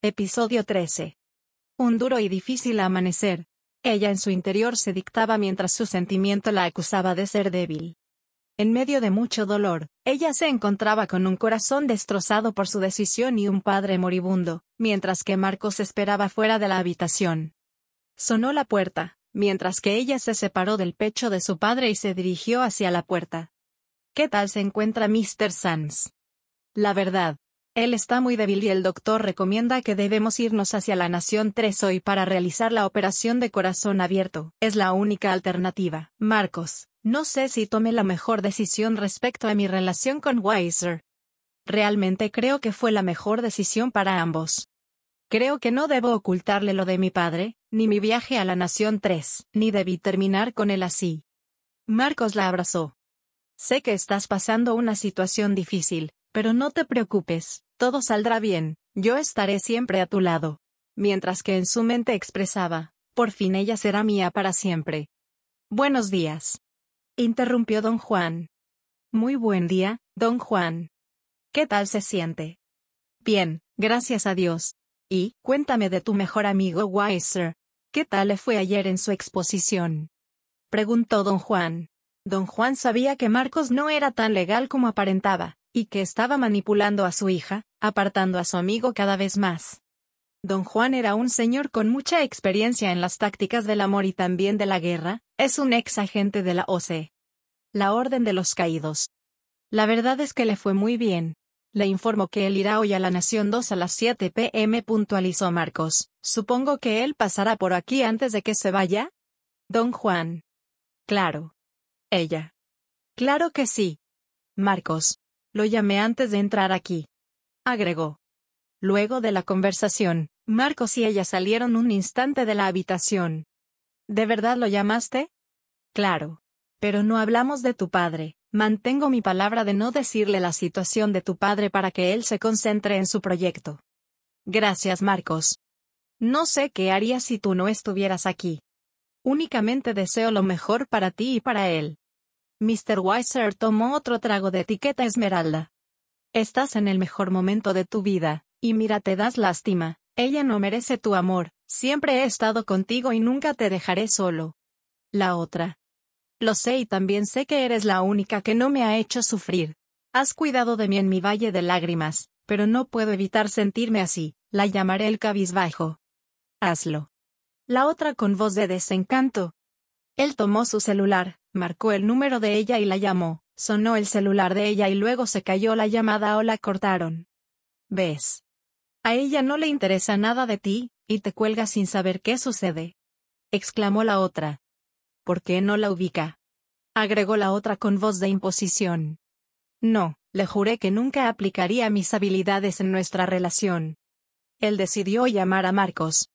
Episodio 13. Un duro y difícil amanecer. Ella en su interior se dictaba mientras su sentimiento la acusaba de ser débil. En medio de mucho dolor, ella se encontraba con un corazón destrozado por su decisión y un padre moribundo, mientras que Marcos esperaba fuera de la habitación. Sonó la puerta, mientras que ella se separó del pecho de su padre y se dirigió hacia la puerta. ¿Qué tal se encuentra Mr. Sands? La verdad. Él está muy débil y el doctor recomienda que debemos irnos hacia la Nación 3 hoy para realizar la operación de corazón abierto. Es la única alternativa. Marcos, no sé si tomé la mejor decisión respecto a mi relación con Weiser. Realmente creo que fue la mejor decisión para ambos. Creo que no debo ocultarle lo de mi padre, ni mi viaje a la Nación 3, ni debí terminar con él así. Marcos la abrazó. Sé que estás pasando una situación difícil, pero no te preocupes, todo saldrá bien, yo estaré siempre a tu lado. Mientras que en su mente expresaba, por fin ella será mía para siempre. Buenos días. Interrumpió don Juan. Muy buen día, don Juan. ¿Qué tal se siente? Bien, gracias a Dios. Y, cuéntame de tu mejor amigo Weiser. ¿Qué tal le fue ayer en su exposición? Preguntó don Juan. Don Juan sabía que Marcos no era tan legal como aparentaba, y que estaba manipulando a su hija, apartando a su amigo cada vez más. Don Juan era un señor con mucha experiencia en las tácticas del amor y también de la guerra, es un ex agente de la OCE. La Orden de los Caídos. La verdad es que le fue muy bien. Le informo que él irá hoy a la Nación 2 a las 7 pm puntualizó Marcos. Supongo que él pasará por aquí antes de que se vaya. Don Juan. Claro. Ella. Claro que sí. Marcos. Lo llamé antes de entrar aquí. Agregó. Luego de la conversación, Marcos y ella salieron un instante de la habitación. ¿De verdad lo llamaste? Claro. Pero no hablamos de tu padre. Mantengo mi palabra de no decirle la situación de tu padre para que él se concentre en su proyecto. Gracias, Marcos. No sé qué haría si tú no estuvieras aquí. Únicamente deseo lo mejor para ti y para él. Mr. Weiser tomó otro trago de etiqueta esmeralda. Estás en el mejor momento de tu vida, y mira te das lástima, ella no merece tu amor, siempre he estado contigo y nunca te dejaré solo. La otra. Lo sé y también sé que eres la única que no me ha hecho sufrir. Has cuidado de mí en mi valle de lágrimas, pero no puedo evitar sentirme así, la llamaré el cabizbajo. Hazlo. La otra con voz de desencanto. Él tomó su celular, marcó el número de ella y la llamó, sonó el celular de ella y luego se cayó la llamada o la cortaron. ¿Ves? A ella no le interesa nada de ti, y te cuelga sin saber qué sucede. exclamó la otra. ¿Por qué no la ubica? agregó la otra con voz de imposición. No, le juré que nunca aplicaría mis habilidades en nuestra relación. Él decidió llamar a Marcos,